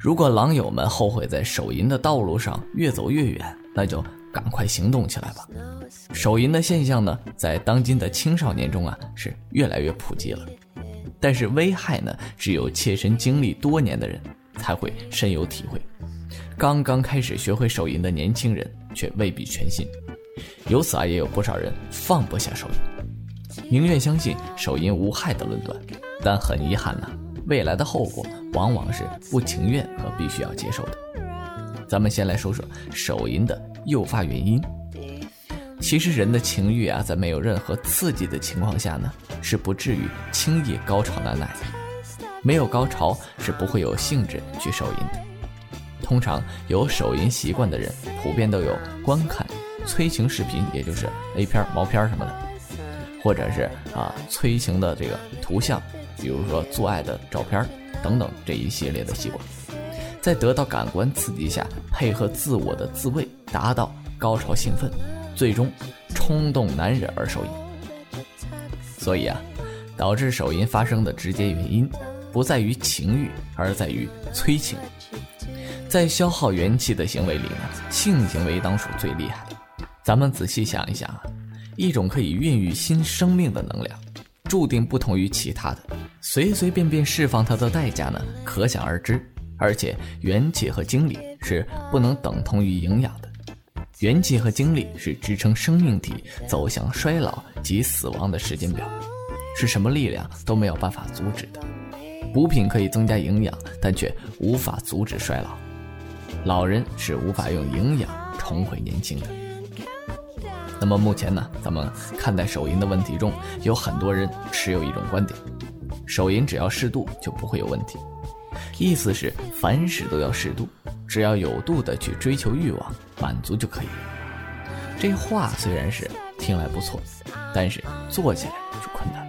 如果狼友们后悔在手淫的道路上越走越远，那就赶快行动起来吧。手淫的现象呢，在当今的青少年中啊是越来越普及了，但是危害呢，只有切身经历多年的人才会深有体会。刚刚开始学会手淫的年轻人却未必全信，由此啊，也有不少人放不下手淫，宁愿相信手淫无害的论断，但很遗憾呐。未来的后果往往是不情愿和必须要接受的。咱们先来说说手淫的诱发原因。其实人的情欲啊，在没有任何刺激的情况下呢，是不至于轻易高潮难耐的。没有高潮是不会有兴致去手淫的。通常有手淫习惯的人，普遍都有观看催情视频，也就是 A 片、毛片什么的，或者是啊催情的这个图像。比如说做爱的照片等等这一系列的习惯，在得到感官刺激下，配合自我的自慰，达到高潮兴奋，最终冲动难忍而手淫。所以啊，导致手淫发生的直接原因，不在于情欲，而在于催情。在消耗元气的行为里呢，性行为当属最厉害的。咱们仔细想一想啊，一种可以孕育新生命的能量。注定不同于其他的，随随便便释放它的代价呢，可想而知。而且元气和精力是不能等同于营养的，元气和精力是支撑生命体走向衰老及死亡的时间表，是什么力量都没有办法阻止的。补品可以增加营养，但却无法阻止衰老。老人是无法用营养重回年轻的。那么目前呢，咱们看待手淫的问题中，有很多人持有一种观点：手淫只要适度就不会有问题。意思是凡事都要适度，只要有度的去追求欲望，满足就可以。这话虽然是听来不错，但是做起来就困难。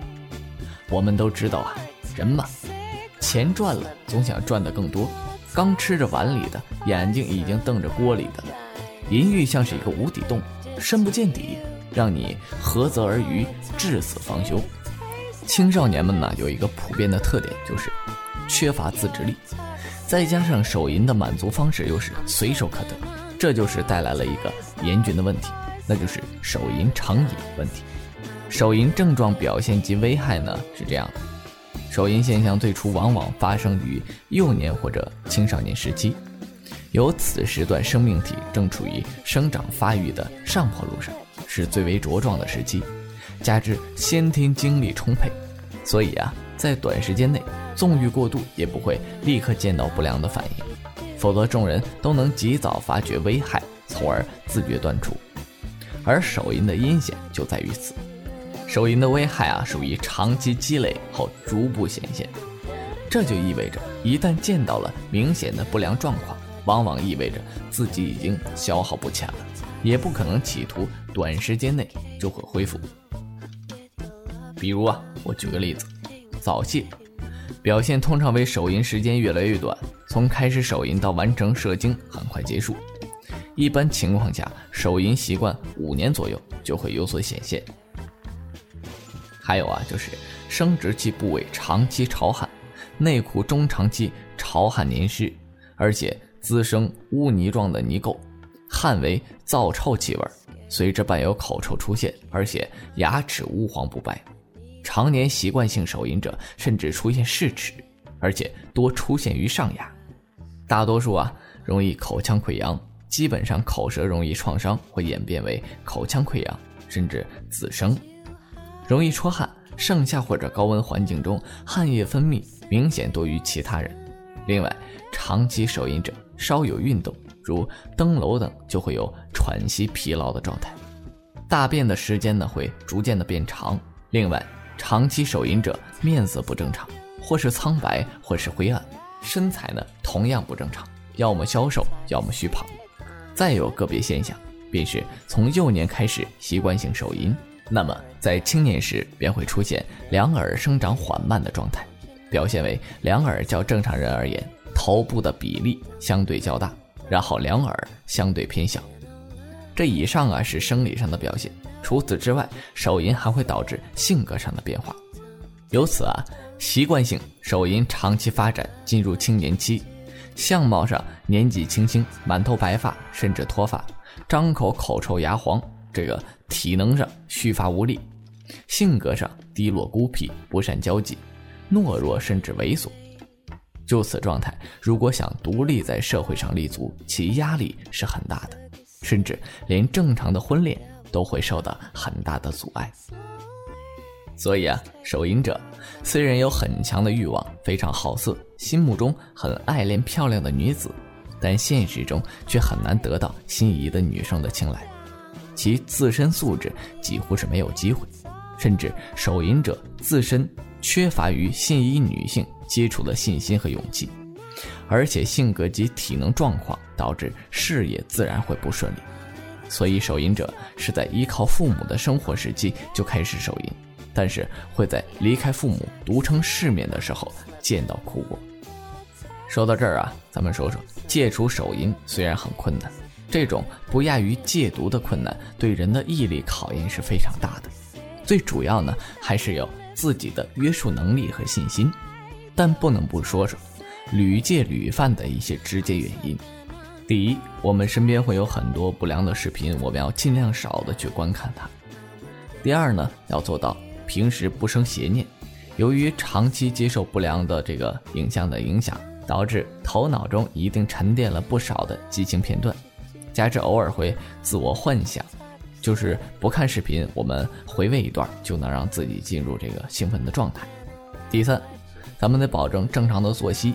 我们都知道啊，人嘛，钱赚了总想赚得更多，刚吃着碗里的，眼睛已经瞪着锅里的了，淫欲像是一个无底洞。深不见底，让你涸泽而渔，至死方休。青少年们呢，有一个普遍的特点，就是缺乏自制力，再加上手淫的满足方式又是随手可得，这就是带来了一个严峻的问题，那就是手淫成瘾问题。手淫症状表现及危害呢是这样的：手淫现象最初往往发生于幼年或者青少年时期。由此时段生命体正处于生长发育的上坡路上，是最为茁壮的时期，加之先天精力充沛，所以啊，在短时间内纵欲过度也不会立刻见到不良的反应，否则众人都能及早发觉危害，从而自觉断除。而手淫的阴险就在于此，手淫的危害啊，属于长期积累后逐步显现，这就意味着一旦见到了明显的不良状况。往往意味着自己已经消耗不浅了，也不可能企图短时间内就会恢复。比如啊，我举个例子，早泄，表现通常为手淫时间越来越短，从开始手淫到完成射精很快结束。一般情况下，手淫习惯五年左右就会有所显现。还有啊，就是生殖器部位长期潮汗，内裤中长期潮汗黏湿，而且。滋生污泥状的泥垢，汗为燥臭气味，随之伴有口臭出现，而且牙齿乌黄不白。常年习惯性手淫者甚至出现视齿，而且多出现于上牙。大多数啊容易口腔溃疡，基本上口舌容易创伤会演变为口腔溃疡，甚至滋生。容易出汗，盛夏或者高温环境中汗液分泌明显多于其他人。另外，长期手淫者。稍有运动，如登楼等，就会有喘息、疲劳的状态。大便的时间呢，会逐渐的变长。另外，长期手淫者面色不正常，或是苍白，或是灰暗。身材呢，同样不正常，要么消瘦，要么虚胖。再有个别现象，便是从幼年开始习惯性手淫，那么在青年时便会出现两耳生长缓慢的状态，表现为两耳较正常人而言。头部的比例相对较大，然后两耳相对偏小。这以上啊是生理上的表现。除此之外，手淫还会导致性格上的变化。由此啊，习惯性手淫长期发展进入青年期，相貌上年纪轻轻，满头白发甚至脱发，张口口臭牙黄。这个体能上虚乏无力，性格上低落孤僻，不善交际，懦弱甚至猥琐。就此状态，如果想独立在社会上立足，其压力是很大的，甚至连正常的婚恋都会受到很大的阻碍。所以啊，手淫者虽然有很强的欲望，非常好色，心目中很爱恋漂亮的女子，但现实中却很难得到心仪的女生的青睐。其自身素质几乎是没有机会，甚至手淫者自身缺乏与心仪女性接触的信心和勇气，而且性格及体能状况导致事业自然会不顺利。所以手淫者是在依靠父母的生活时期就开始手淫，但是会在离开父母独撑世面的时候见到苦果。说到这儿啊，咱们说说戒除手淫虽然很困难。这种不亚于戒毒的困难，对人的毅力考验是非常大的。最主要呢，还是有自己的约束能力和信心。但不能不说说屡戒屡犯的一些直接原因。第一，我们身边会有很多不良的视频，我们要尽量少的去观看它。第二呢，要做到平时不生邪念。由于长期接受不良的这个影像的影响，导致头脑中一定沉淀了不少的激情片段。加之偶尔会自我幻想，就是不看视频，我们回味一段就能让自己进入这个兴奋的状态。第三，咱们得保证正常的作息，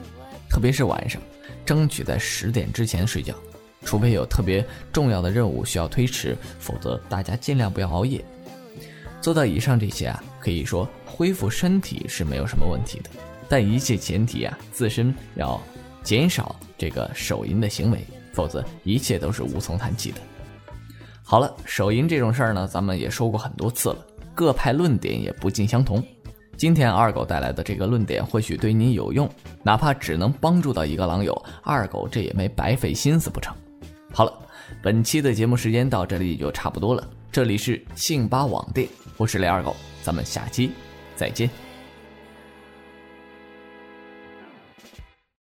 特别是晚上，争取在十点之前睡觉，除非有特别重要的任务需要推迟，否则大家尽量不要熬夜。做到以上这些啊，可以说恢复身体是没有什么问题的，但一切前提啊，自身要减少这个手淫的行为。否则，一切都是无从谈起的。好了，手淫这种事儿呢，咱们也说过很多次了，各派论点也不尽相同。今天二狗带来的这个论点或许对你有用，哪怕只能帮助到一个狼友，二狗这也没白费心思不成？好了，本期的节目时间到这里就差不多了。这里是信八网店，我是雷二狗，咱们下期再见。